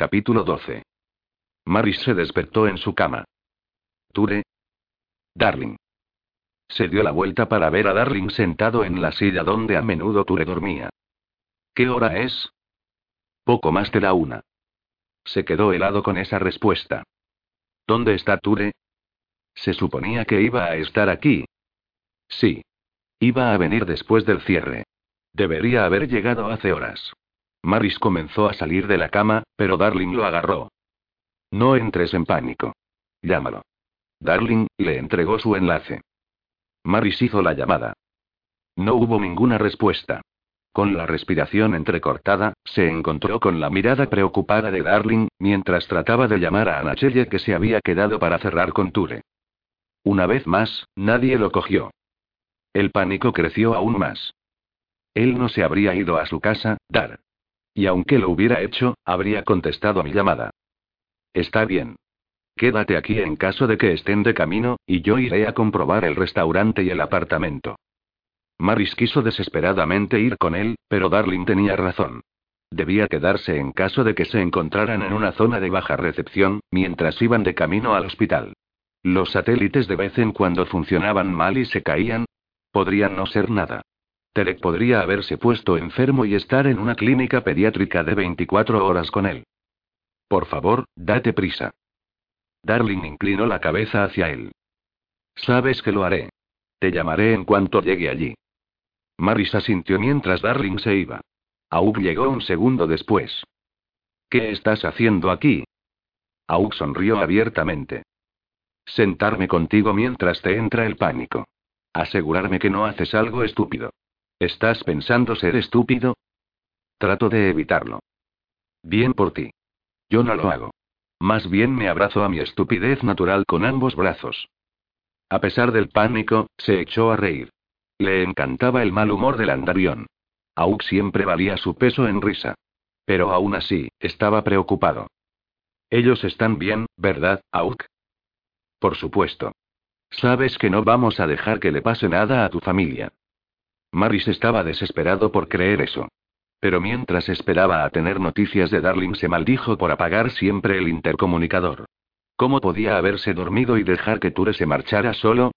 Capítulo 12. Maris se despertó en su cama. Ture. Darling. Se dio la vuelta para ver a Darling sentado en la silla donde a menudo Ture dormía. ¿Qué hora es? Poco más de la una. Se quedó helado con esa respuesta. ¿Dónde está Ture? Se suponía que iba a estar aquí. Sí. Iba a venir después del cierre. Debería haber llegado hace horas. Maris comenzó a salir de la cama, pero Darling lo agarró. No entres en pánico. Llámalo. Darling, le entregó su enlace. Maris hizo la llamada. No hubo ninguna respuesta. Con la respiración entrecortada, se encontró con la mirada preocupada de Darling, mientras trataba de llamar a Anachelle que se había quedado para cerrar con Ture. Una vez más, nadie lo cogió. El pánico creció aún más. Él no se habría ido a su casa, Dar. Y aunque lo hubiera hecho, habría contestado a mi llamada. Está bien. Quédate aquí en caso de que estén de camino, y yo iré a comprobar el restaurante y el apartamento. Maris quiso desesperadamente ir con él, pero Darling tenía razón. Debía quedarse en caso de que se encontraran en una zona de baja recepción, mientras iban de camino al hospital. Los satélites de vez en cuando funcionaban mal y se caían. Podrían no ser nada. Terek podría haberse puesto enfermo y estar en una clínica pediátrica de 24 horas con él. Por favor, date prisa. Darling inclinó la cabeza hacia él. Sabes que lo haré. Te llamaré en cuanto llegue allí. Maris asintió mientras Darling se iba. Aug llegó un segundo después. ¿Qué estás haciendo aquí? Aug sonrió abiertamente. Sentarme contigo mientras te entra el pánico. Asegurarme que no haces algo estúpido. ¿Estás pensando ser estúpido? Trato de evitarlo. Bien por ti. Yo no lo hago. Más bien me abrazo a mi estupidez natural con ambos brazos. A pesar del pánico, se echó a reír. Le encantaba el mal humor del andarión. Auk siempre valía su peso en risa. Pero aún así, estaba preocupado. Ellos están bien, ¿verdad, Auk? Por supuesto. Sabes que no vamos a dejar que le pase nada a tu familia. Maris estaba desesperado por creer eso. Pero mientras esperaba a tener noticias de Darling se maldijo por apagar siempre el intercomunicador. ¿Cómo podía haberse dormido y dejar que Ture se marchara solo?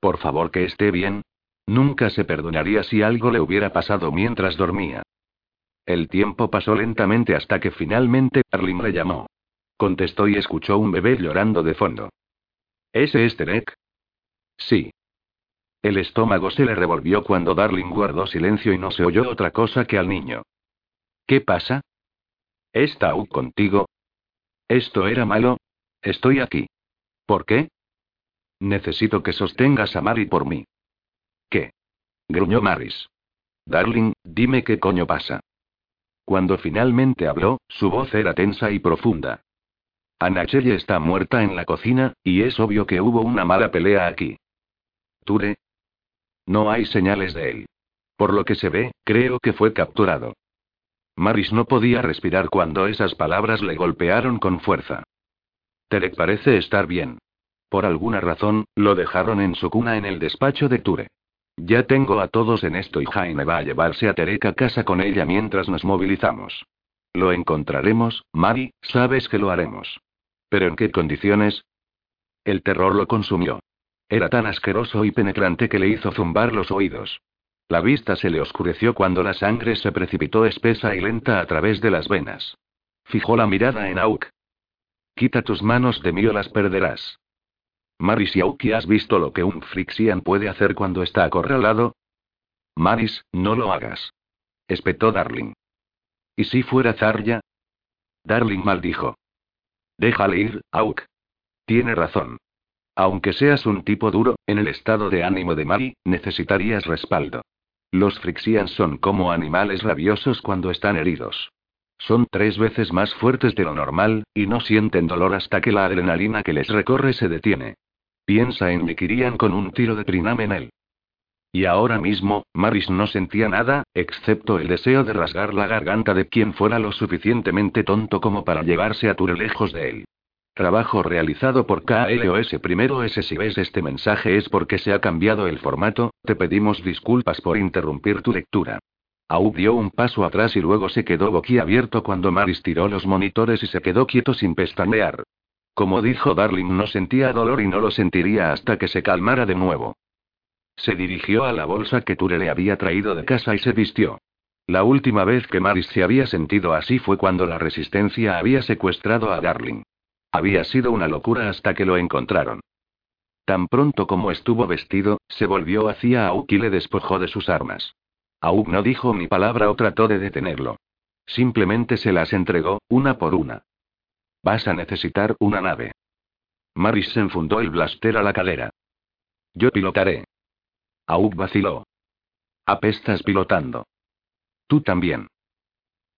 Por favor que esté bien. Nunca se perdonaría si algo le hubiera pasado mientras dormía. El tiempo pasó lentamente hasta que finalmente Darling le llamó. Contestó y escuchó un bebé llorando de fondo. ¿Ese es Terek? Sí. El estómago se le revolvió cuando Darling guardó silencio y no se oyó otra cosa que al niño. ¿Qué pasa? ¿Está contigo? ¿Esto era malo? Estoy aquí. ¿Por qué? Necesito que sostengas a Mari por mí. ¿Qué? gruñó Maris. Darling, dime qué coño pasa. Cuando finalmente habló, su voz era tensa y profunda. Anachelle está muerta en la cocina, y es obvio que hubo una mala pelea aquí. Ture, no hay señales de él. Por lo que se ve, creo que fue capturado. Maris no podía respirar cuando esas palabras le golpearon con fuerza. Terek parece estar bien. Por alguna razón, lo dejaron en su cuna en el despacho de Ture. Ya tengo a todos en esto y Jaime va a llevarse a Terek a casa con ella mientras nos movilizamos. Lo encontraremos, Mari, sabes que lo haremos. ¿Pero en qué condiciones? El terror lo consumió. Era tan asqueroso y penetrante que le hizo zumbar los oídos. La vista se le oscureció cuando la sangre se precipitó espesa y lenta a través de las venas. Fijó la mirada en Auk. Quita tus manos de mí o las perderás. Maris y Auki, ¿has visto lo que un Frixian puede hacer cuando está acorralado? Maris, no lo hagas. Espetó Darling. ¿Y si fuera Zarya? Darling maldijo. Déjale ir, Auk. Tiene razón. Aunque seas un tipo duro, en el estado de ánimo de Mari, necesitarías respaldo. Los Frixians son como animales rabiosos cuando están heridos. Son tres veces más fuertes de lo normal, y no sienten dolor hasta que la adrenalina que les recorre se detiene. Piensa en Mikirian con un tiro de Trinam en él. Y ahora mismo, Maris no sentía nada, excepto el deseo de rasgar la garganta de quien fuera lo suficientemente tonto como para llevarse a Ture lejos de él. Trabajo realizado por KLOS. Primero. Si ves este mensaje es porque se ha cambiado el formato, te pedimos disculpas por interrumpir tu lectura. Aub dio un paso atrás y luego se quedó boquiabierto cuando Maris tiró los monitores y se quedó quieto sin pestañear. Como dijo Darling, no sentía dolor y no lo sentiría hasta que se calmara de nuevo. Se dirigió a la bolsa que Ture le había traído de casa y se vistió. La última vez que Maris se había sentido así fue cuando la resistencia había secuestrado a Darling. Había sido una locura hasta que lo encontraron. Tan pronto como estuvo vestido, se volvió hacia Auk y le despojó de sus armas. Auk no dijo ni palabra o trató de detenerlo. Simplemente se las entregó, una por una. Vas a necesitar una nave. Maris se enfundó el blaster a la cadera. Yo pilotaré. Auk vaciló. Apestas pilotando. Tú también.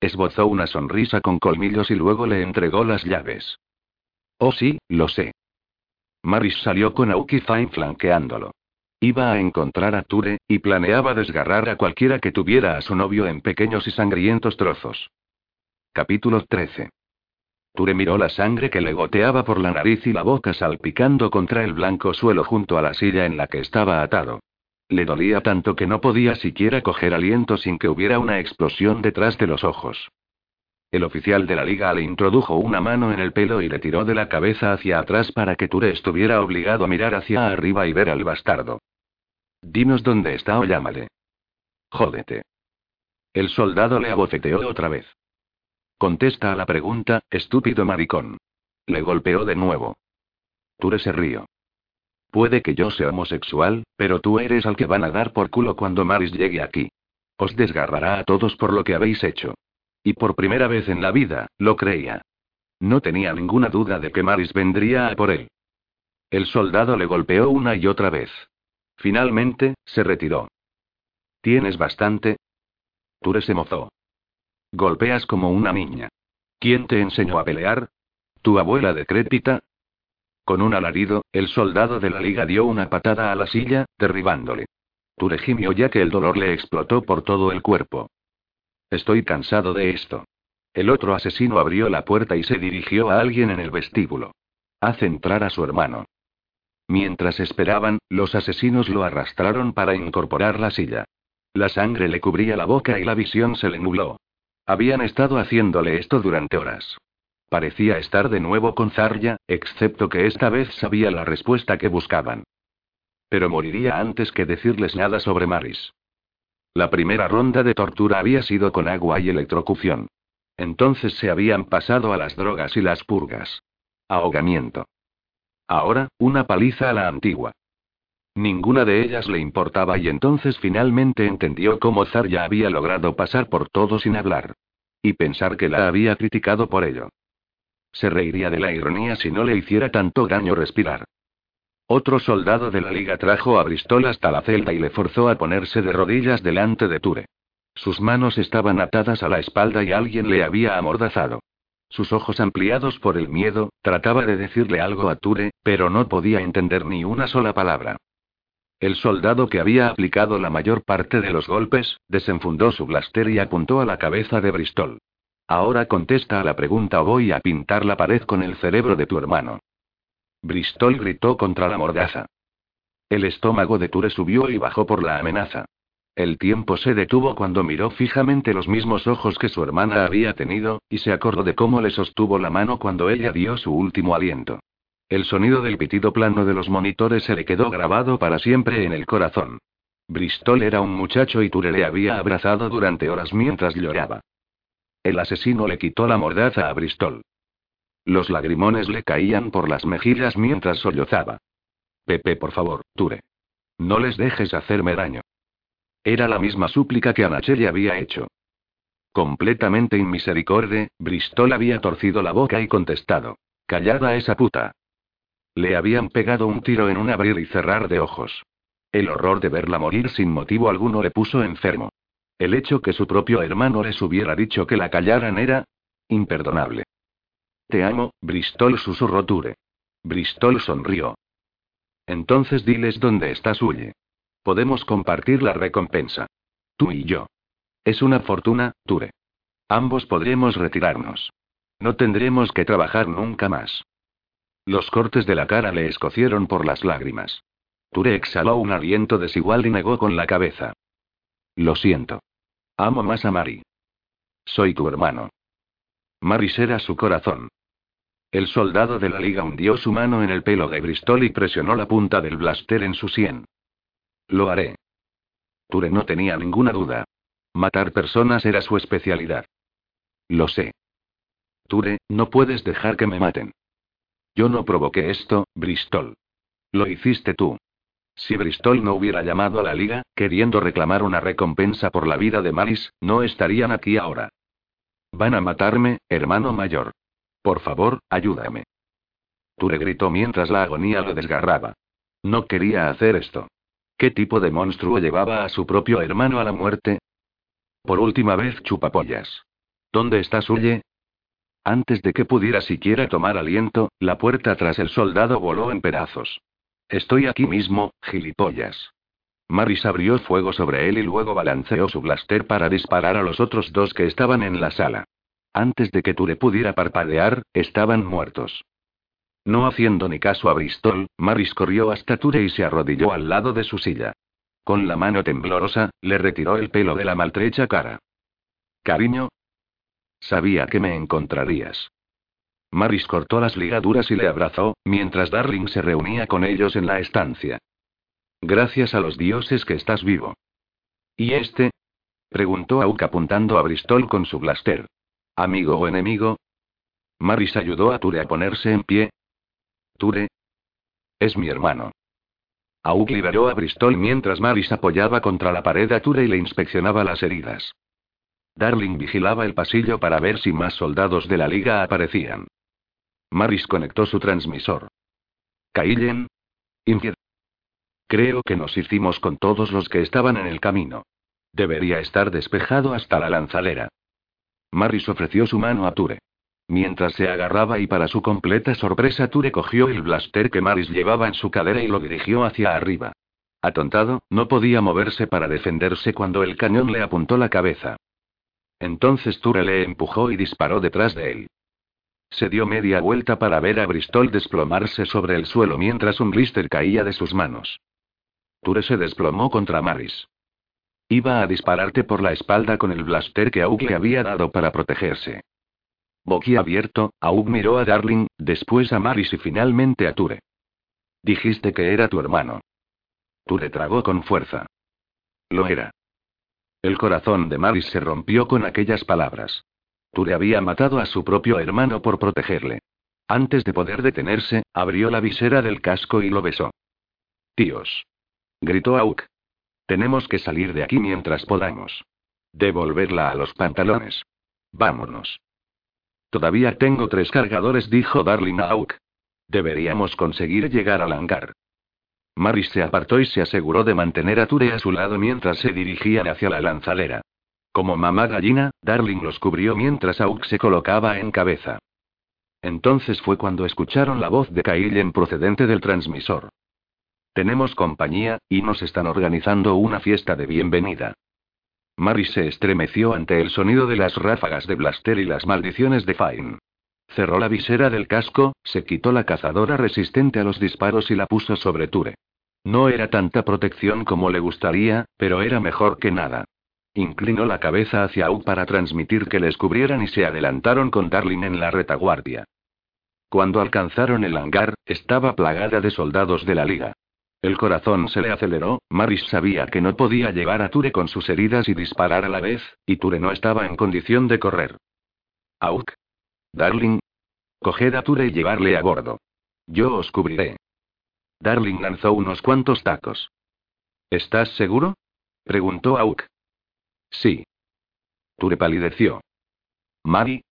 Esbozó una sonrisa con colmillos y luego le entregó las llaves. Oh sí, lo sé. Maris salió con Aoki Fine flanqueándolo. Iba a encontrar a Ture, y planeaba desgarrar a cualquiera que tuviera a su novio en pequeños y sangrientos trozos. Capítulo 13. Ture miró la sangre que le goteaba por la nariz y la boca salpicando contra el blanco suelo junto a la silla en la que estaba atado. Le dolía tanto que no podía siquiera coger aliento sin que hubiera una explosión detrás de los ojos. El oficial de la liga le introdujo una mano en el pelo y le tiró de la cabeza hacia atrás para que Ture estuviera obligado a mirar hacia arriba y ver al bastardo. Dinos dónde está o llámale. Jódete. El soldado le abofeteó otra vez. Contesta a la pregunta, estúpido maricón. Le golpeó de nuevo. Ture se rió. Puede que yo sea homosexual, pero tú eres al que van a dar por culo cuando Maris llegue aquí. Os desgarrará a todos por lo que habéis hecho. Y por primera vez en la vida, lo creía. No tenía ninguna duda de que Maris vendría a por él. El soldado le golpeó una y otra vez. Finalmente, se retiró. ¿Tienes bastante? Ture se mozó. Golpeas como una niña. ¿Quién te enseñó a pelear? ¿Tu abuela decrépita? Con un alarido, el soldado de la liga dio una patada a la silla, derribándole. Ture gimió ya que el dolor le explotó por todo el cuerpo. Estoy cansado de esto. El otro asesino abrió la puerta y se dirigió a alguien en el vestíbulo. Haz entrar a su hermano. Mientras esperaban, los asesinos lo arrastraron para incorporar la silla. La sangre le cubría la boca y la visión se le nubló. Habían estado haciéndole esto durante horas. Parecía estar de nuevo con Zarya, excepto que esta vez sabía la respuesta que buscaban. Pero moriría antes que decirles nada sobre Maris. La primera ronda de tortura había sido con agua y electrocución. Entonces se habían pasado a las drogas y las purgas. Ahogamiento. Ahora, una paliza a la antigua. Ninguna de ellas le importaba y entonces finalmente entendió cómo Zarya había logrado pasar por todo sin hablar. Y pensar que la había criticado por ello. Se reiría de la ironía si no le hiciera tanto daño respirar. Otro soldado de la liga trajo a Bristol hasta la celda y le forzó a ponerse de rodillas delante de Ture. Sus manos estaban atadas a la espalda y alguien le había amordazado. Sus ojos ampliados por el miedo, trataba de decirle algo a Ture, pero no podía entender ni una sola palabra. El soldado que había aplicado la mayor parte de los golpes, desenfundó su blaster y apuntó a la cabeza de Bristol. Ahora contesta a la pregunta o voy a pintar la pared con el cerebro de tu hermano. Bristol gritó contra la mordaza. El estómago de Ture subió y bajó por la amenaza. El tiempo se detuvo cuando miró fijamente los mismos ojos que su hermana había tenido, y se acordó de cómo le sostuvo la mano cuando ella dio su último aliento. El sonido del pitido plano de los monitores se le quedó grabado para siempre en el corazón. Bristol era un muchacho y Ture le había abrazado durante horas mientras lloraba. El asesino le quitó la mordaza a Bristol. Los lagrimones le caían por las mejillas mientras sollozaba. Pepe, por favor, Ture. No les dejes hacerme daño. Era la misma súplica que Anache le había hecho. Completamente inmisericorde, Bristol había torcido la boca y contestado. Callada esa puta. Le habían pegado un tiro en un abrir y cerrar de ojos. El horror de verla morir sin motivo alguno le puso enfermo. El hecho que su propio hermano les hubiera dicho que la callaran era imperdonable. Te amo, Bristol susurró Ture. Bristol sonrió. Entonces diles dónde está Suye. Podemos compartir la recompensa. Tú y yo. Es una fortuna, Ture. Ambos podremos retirarnos. No tendremos que trabajar nunca más. Los cortes de la cara le escocieron por las lágrimas. Ture exhaló un aliento desigual y negó con la cabeza. Lo siento. Amo más a Mari. Soy tu hermano. Maris era su corazón. El soldado de la liga hundió su mano en el pelo de Bristol y presionó la punta del blaster en su sien. Lo haré. Ture no tenía ninguna duda. Matar personas era su especialidad. Lo sé. Ture, no puedes dejar que me maten. Yo no provoqué esto, Bristol. Lo hiciste tú. Si Bristol no hubiera llamado a la liga, queriendo reclamar una recompensa por la vida de Maris, no estarían aquí ahora. Van a matarme, hermano mayor. Por favor, ayúdame. Ture gritó mientras la agonía lo desgarraba. No quería hacer esto. ¿Qué tipo de monstruo llevaba a su propio hermano a la muerte? Por última vez chupapollas. ¿Dónde está Suye? Antes de que pudiera siquiera tomar aliento, la puerta tras el soldado voló en pedazos. Estoy aquí mismo, gilipollas. Maris abrió fuego sobre él y luego balanceó su blaster para disparar a los otros dos que estaban en la sala. Antes de que Ture pudiera parpadear, estaban muertos. No haciendo ni caso a Bristol, Maris corrió hasta Ture y se arrodilló al lado de su silla. Con la mano temblorosa, le retiró el pelo de la maltrecha cara. Cariño, Sabía que me encontrarías. Maris cortó las ligaduras y le abrazó, mientras Darling se reunía con ellos en la estancia. Gracias a los dioses que estás vivo. ¿Y este? preguntó Auk apuntando a Bristol con su blaster. ¿Amigo o enemigo? Maris ayudó a Ture a ponerse en pie. Ture. Es mi hermano. Auk liberó a Bristol mientras Maris apoyaba contra la pared a Ture y le inspeccionaba las heridas. Darling vigilaba el pasillo para ver si más soldados de la liga aparecían. Maris conectó su transmisor. Infiel. Creo que nos hicimos con todos los que estaban en el camino. Debería estar despejado hasta la lanzadera. Maris ofreció su mano a Ture. Mientras se agarraba y para su completa sorpresa Ture cogió el blaster que Maris llevaba en su cadera y lo dirigió hacia arriba. Atontado, no podía moverse para defenderse cuando el cañón le apuntó la cabeza. Entonces Ture le empujó y disparó detrás de él. Se dio media vuelta para ver a Bristol desplomarse sobre el suelo mientras un blister caía de sus manos. Ture se desplomó contra Maris. Iba a dispararte por la espalda con el blaster que Aug le había dado para protegerse. abierto, Aug miró a Darling, después a Maris y finalmente a Ture. Dijiste que era tu hermano. Ture tragó con fuerza. Lo era. El corazón de Maris se rompió con aquellas palabras. Ture había matado a su propio hermano por protegerle. Antes de poder detenerse, abrió la visera del casco y lo besó. Tíos. Gritó Auk. Tenemos que salir de aquí mientras podamos. Devolverla a los pantalones. Vámonos. Todavía tengo tres cargadores, dijo Darling a Auk. Deberíamos conseguir llegar al hangar. Maris se apartó y se aseguró de mantener a Ture a su lado mientras se dirigían hacia la lanzadera. Como mamá gallina, Darling los cubrió mientras Auk se colocaba en cabeza. Entonces fue cuando escucharon la voz de Kaillen procedente del transmisor. Tenemos compañía, y nos están organizando una fiesta de bienvenida. Maris se estremeció ante el sonido de las ráfagas de Blaster y las maldiciones de Fine. Cerró la visera del casco, se quitó la cazadora resistente a los disparos y la puso sobre Ture. No era tanta protección como le gustaría, pero era mejor que nada. Inclinó la cabeza hacia U para transmitir que les cubrieran y se adelantaron con Darling en la retaguardia. Cuando alcanzaron el hangar, estaba plagada de soldados de la liga. El corazón se le aceleró, Maris sabía que no podía llevar a Ture con sus heridas y disparar a la vez, y Ture no estaba en condición de correr. Auk. Darling. Coged a Ture y llevarle a bordo. Yo os cubriré. Darling lanzó unos cuantos tacos. ¿Estás seguro? preguntó Auk. Sí. Ture palideció. Mari.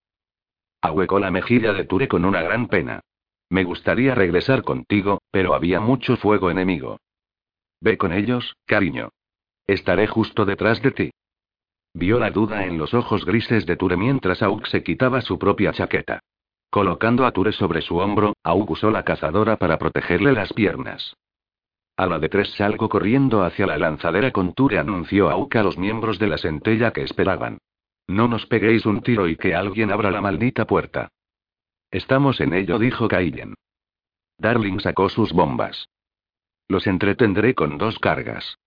Ahuecó la mejilla de Ture con una gran pena. Me gustaría regresar contigo, pero había mucho fuego enemigo. Ve con ellos, cariño. Estaré justo detrás de ti. Vio la duda en los ojos grises de Ture mientras Auk se quitaba su propia chaqueta. Colocando a Ture sobre su hombro, Aug usó la cazadora para protegerle las piernas. A la de tres salgo corriendo hacia la lanzadera con Ture, anunció Auk a los miembros de la centella que esperaban. No nos peguéis un tiro y que alguien abra la maldita puerta. Estamos en ello, dijo Kaillen. Darling sacó sus bombas. Los entretendré con dos cargas.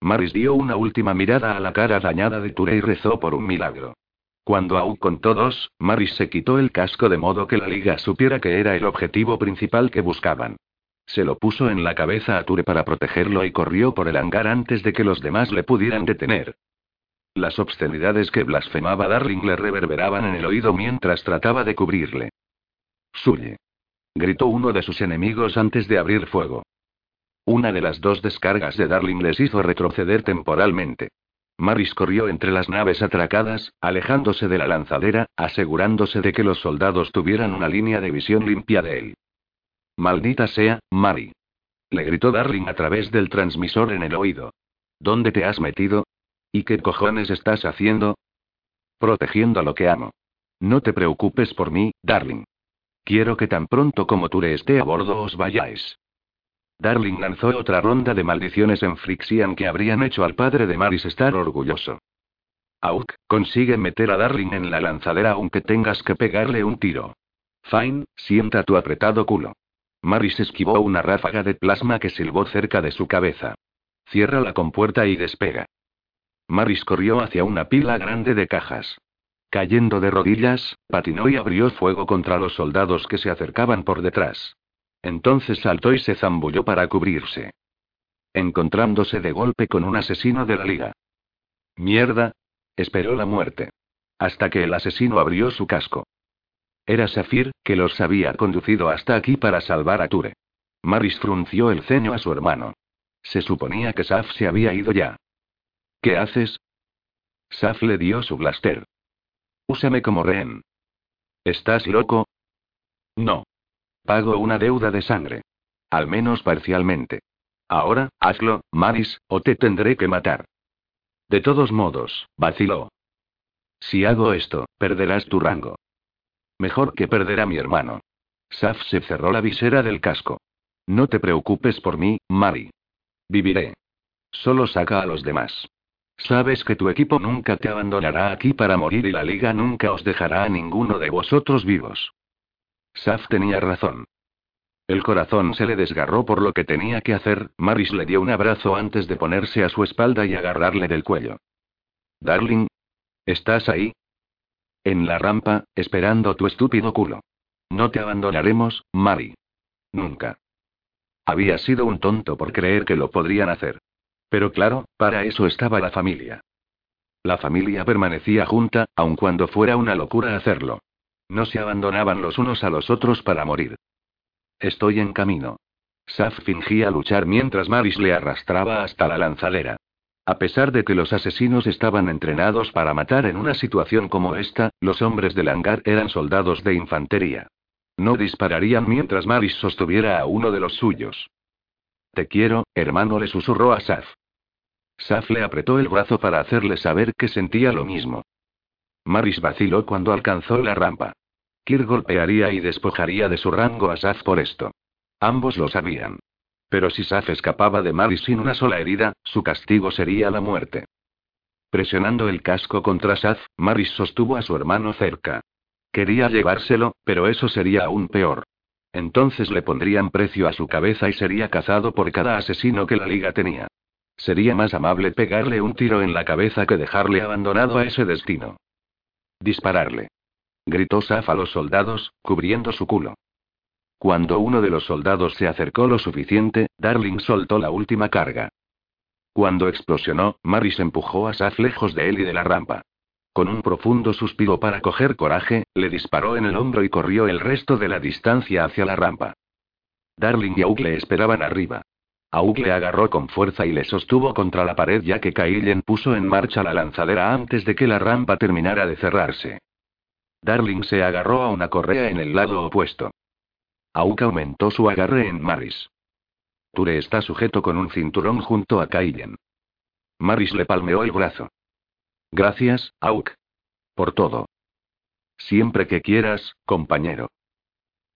Maris dio una última mirada a la cara dañada de Ture y rezó por un milagro. Cuando aún contó dos, Maris se quitó el casco de modo que la liga supiera que era el objetivo principal que buscaban. Se lo puso en la cabeza a Ture para protegerlo y corrió por el hangar antes de que los demás le pudieran detener. Las obscenidades que blasfemaba Darling le reverberaban en el oído mientras trataba de cubrirle. Suye. Gritó uno de sus enemigos antes de abrir fuego. Una de las dos descargas de Darling les hizo retroceder temporalmente. Maris corrió entre las naves atracadas, alejándose de la lanzadera, asegurándose de que los soldados tuvieran una línea de visión limpia de él. Maldita sea, Mari. Le gritó Darling a través del transmisor en el oído. ¿Dónde te has metido? ¿Y qué cojones estás haciendo? Protegiendo a lo que amo. No te preocupes por mí, Darling. Quiero que tan pronto como Ture esté a bordo os vayáis. Darling lanzó otra ronda de maldiciones en Frixian que habrían hecho al padre de Maris estar orgulloso. Auk, consigue meter a Darling en la lanzadera aunque tengas que pegarle un tiro. Fine, sienta tu apretado culo. Maris esquivó una ráfaga de plasma que silbó cerca de su cabeza. Cierra la compuerta y despega. Maris corrió hacia una pila grande de cajas. Cayendo de rodillas, patinó y abrió fuego contra los soldados que se acercaban por detrás. Entonces saltó y se zambulló para cubrirse. Encontrándose de golpe con un asesino de la liga. Mierda. Esperó la muerte. Hasta que el asesino abrió su casco. Era Safir, que los había conducido hasta aquí para salvar a Ture. Maris frunció el ceño a su hermano. Se suponía que Saf se había ido ya. ¿Qué haces? Saf le dio su blaster. Úsame como rehén. ¿Estás loco? No. Pago una deuda de sangre. Al menos parcialmente. Ahora, hazlo, Maris, o te tendré que matar. De todos modos, vaciló. Si hago esto, perderás tu rango. Mejor que perder a mi hermano. Saf se cerró la visera del casco. No te preocupes por mí, Mari. Viviré. Solo saca a los demás. Sabes que tu equipo nunca te abandonará aquí para morir y la liga nunca os dejará a ninguno de vosotros vivos. Saf tenía razón. El corazón se le desgarró por lo que tenía que hacer, Maris le dio un abrazo antes de ponerse a su espalda y agarrarle del cuello. Darling. ¿Estás ahí? En la rampa, esperando tu estúpido culo. No te abandonaremos, Mari. Nunca. Había sido un tonto por creer que lo podrían hacer. Pero claro, para eso estaba la familia. La familia permanecía junta, aun cuando fuera una locura hacerlo. No se abandonaban los unos a los otros para morir. Estoy en camino. Saf fingía luchar mientras Maris le arrastraba hasta la lanzadera. A pesar de que los asesinos estaban entrenados para matar en una situación como esta, los hombres del hangar eran soldados de infantería. No dispararían mientras Maris sostuviera a uno de los suyos. Te quiero, hermano, le susurró a Saf. Saf le apretó el brazo para hacerle saber que sentía lo mismo. Maris vaciló cuando alcanzó la rampa. Kir golpearía y despojaría de su rango a Saf por esto. Ambos lo sabían. Pero si Saf escapaba de Maris sin una sola herida, su castigo sería la muerte. Presionando el casco contra Saf, Maris sostuvo a su hermano cerca. Quería llevárselo, pero eso sería aún peor. Entonces le pondrían precio a su cabeza y sería cazado por cada asesino que la liga tenía. Sería más amable pegarle un tiro en la cabeza que dejarle abandonado a ese destino. Dispararle. Gritó Saf a los soldados, cubriendo su culo. Cuando uno de los soldados se acercó lo suficiente, Darling soltó la última carga. Cuando explosionó, Maris empujó a Saf lejos de él y de la rampa. Con un profundo suspiro para coger coraje, le disparó en el hombro y corrió el resto de la distancia hacia la rampa. Darling y Aug le esperaban arriba. Aug le agarró con fuerza y le sostuvo contra la pared ya que Kaillen puso en marcha la lanzadera antes de que la rampa terminara de cerrarse. Darling se agarró a una correa en el lado opuesto. Auk aumentó su agarre en Maris. Ture está sujeto con un cinturón junto a Kaillen. Maris le palmeó el brazo. Gracias, Auk. Por todo. Siempre que quieras, compañero.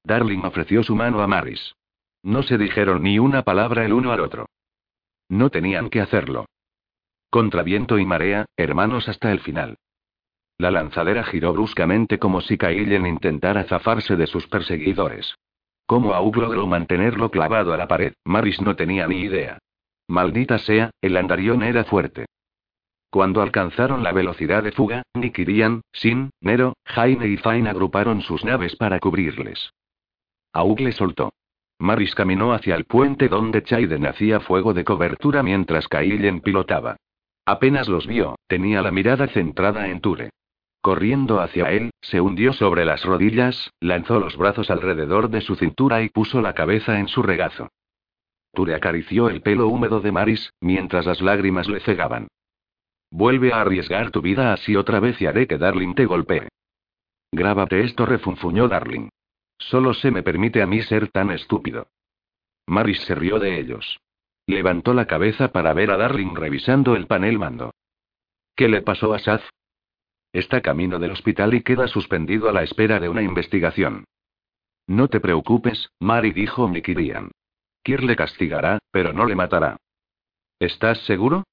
Darling ofreció su mano a Maris. No se dijeron ni una palabra el uno al otro. No tenían que hacerlo. Contra viento y marea, hermanos hasta el final. La lanzadera giró bruscamente como si Kaillen intentara zafarse de sus perseguidores. Cómo Aug logró mantenerlo clavado a la pared, Maris no tenía ni idea. Maldita sea, el andarión era fuerte. Cuando alcanzaron la velocidad de fuga, Nikirian, Sin, Nero, Jaime y Fain agruparon sus naves para cubrirles. Aug le soltó. Maris caminó hacia el puente donde Chaiden hacía fuego de cobertura mientras Kaillen pilotaba. Apenas los vio, tenía la mirada centrada en Ture. Corriendo hacia él, se hundió sobre las rodillas, lanzó los brazos alrededor de su cintura y puso la cabeza en su regazo. Ture acarició el pelo húmedo de Maris, mientras las lágrimas le cegaban. Vuelve a arriesgar tu vida así otra vez y haré que Darling te golpee. Grábate esto, refunfuñó Darling. Solo se me permite a mí ser tan estúpido. Maris se rió de ellos. Levantó la cabeza para ver a Darling revisando el panel mando. ¿Qué le pasó a Saz? Está camino del hospital y queda suspendido a la espera de una investigación. No te preocupes, Mari dijo Mikirian. Kir le castigará, pero no le matará. ¿Estás seguro?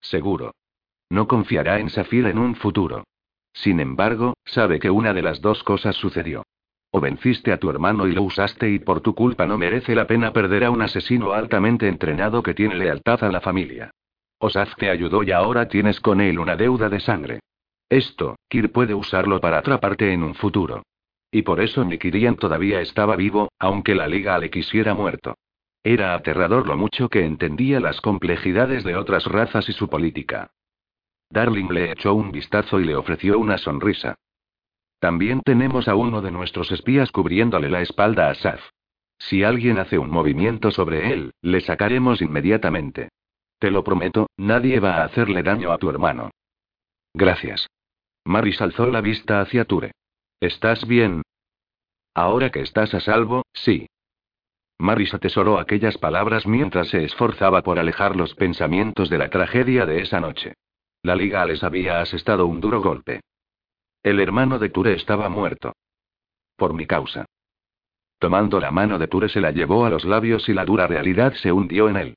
Seguro. No confiará en Safir en un futuro. Sin embargo, sabe que una de las dos cosas sucedió. O venciste a tu hermano y lo usaste y por tu culpa no merece la pena perder a un asesino altamente entrenado que tiene lealtad a la familia. Osaz te ayudó y ahora tienes con él una deuda de sangre. Esto, Kir puede usarlo para atraparte en un futuro. Y por eso Nikirian todavía estaba vivo, aunque la liga le quisiera muerto. Era aterrador lo mucho que entendía las complejidades de otras razas y su política. Darling le echó un vistazo y le ofreció una sonrisa. También tenemos a uno de nuestros espías cubriéndole la espalda a Saf. Si alguien hace un movimiento sobre él, le sacaremos inmediatamente. Te lo prometo, nadie va a hacerle daño a tu hermano. Gracias. Maris alzó la vista hacia Ture. ¿Estás bien? Ahora que estás a salvo, sí. Maris atesoró aquellas palabras mientras se esforzaba por alejar los pensamientos de la tragedia de esa noche. La liga les había asestado un duro golpe. El hermano de Ture estaba muerto. Por mi causa. Tomando la mano de Ture se la llevó a los labios y la dura realidad se hundió en él.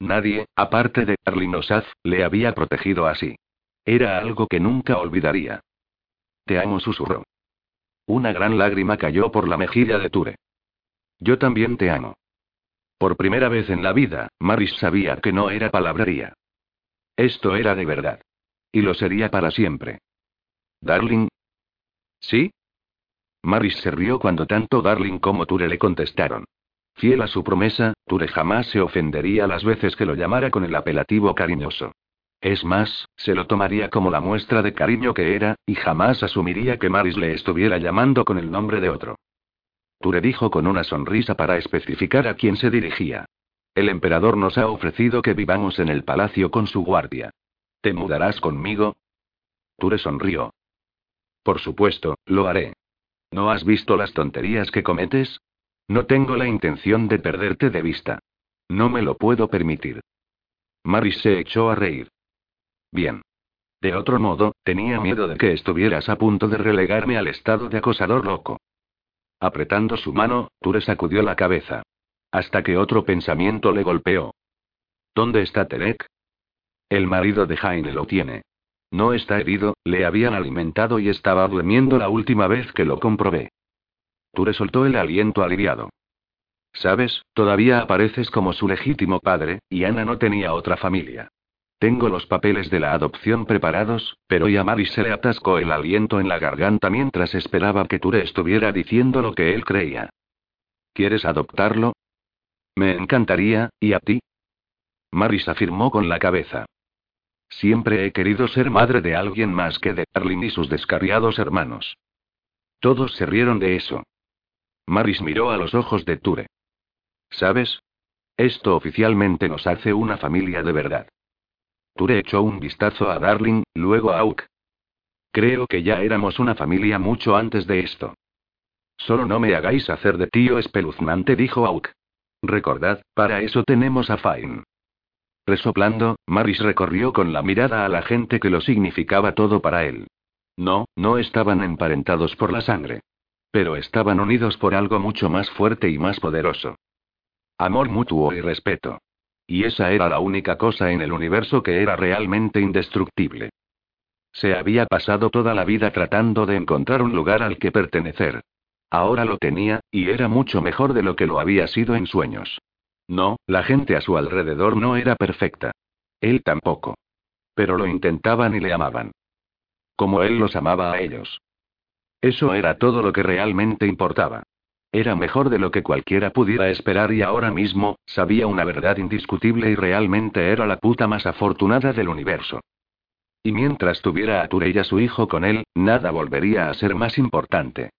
Nadie, aparte de Arlin Osaz, le había protegido así. Era algo que nunca olvidaría. Te amo, susurró. Una gran lágrima cayó por la mejilla de Ture. Yo también te amo. Por primera vez en la vida, Maris sabía que no era palabrería. Esto era de verdad. Y lo sería para siempre. Darling. ¿Sí? Maris se rió cuando tanto Darling como Ture le contestaron. Fiel a su promesa, Ture jamás se ofendería las veces que lo llamara con el apelativo cariñoso. Es más, se lo tomaría como la muestra de cariño que era, y jamás asumiría que Maris le estuviera llamando con el nombre de otro. Ture dijo con una sonrisa para especificar a quién se dirigía. El emperador nos ha ofrecido que vivamos en el palacio con su guardia. ¿Te mudarás conmigo? Ture sonrió. Por supuesto, lo haré. ¿No has visto las tonterías que cometes? No tengo la intención de perderte de vista. No me lo puedo permitir. Maris se echó a reír. Bien. De otro modo, tenía miedo de que estuvieras a punto de relegarme al estado de acosador loco. Apretando su mano, Ture sacudió la cabeza. Hasta que otro pensamiento le golpeó. ¿Dónde está Terek? El marido de Jaime lo tiene. No está herido, le habían alimentado y estaba durmiendo la última vez que lo comprobé. Ture soltó el aliento aliviado. Sabes, todavía apareces como su legítimo padre, y Ana no tenía otra familia. Tengo los papeles de la adopción preparados, pero Yamaris se le atascó el aliento en la garganta mientras esperaba que Ture estuviera diciendo lo que él creía. ¿Quieres adoptarlo? Me encantaría, ¿y a ti? Maris afirmó con la cabeza. Siempre he querido ser madre de alguien más que de Darling y sus descarriados hermanos. Todos se rieron de eso. Maris miró a los ojos de Ture. ¿Sabes? Esto oficialmente nos hace una familia de verdad. Ture echó un vistazo a Darling, luego a Auk. Creo que ya éramos una familia mucho antes de esto. Solo no me hagáis hacer de tío espeluznante, dijo Auk. Recordad, para eso tenemos a Fine. Resoplando, Maris recorrió con la mirada a la gente que lo significaba todo para él. No, no estaban emparentados por la sangre. Pero estaban unidos por algo mucho más fuerte y más poderoso. Amor mutuo y respeto. Y esa era la única cosa en el universo que era realmente indestructible. Se había pasado toda la vida tratando de encontrar un lugar al que pertenecer. Ahora lo tenía, y era mucho mejor de lo que lo había sido en sueños. No, la gente a su alrededor no era perfecta. Él tampoco. Pero lo intentaban y le amaban. Como él los amaba a ellos. Eso era todo lo que realmente importaba. Era mejor de lo que cualquiera pudiera esperar y ahora mismo, sabía una verdad indiscutible y realmente era la puta más afortunada del universo. Y mientras tuviera a Ture y a su hijo con él, nada volvería a ser más importante.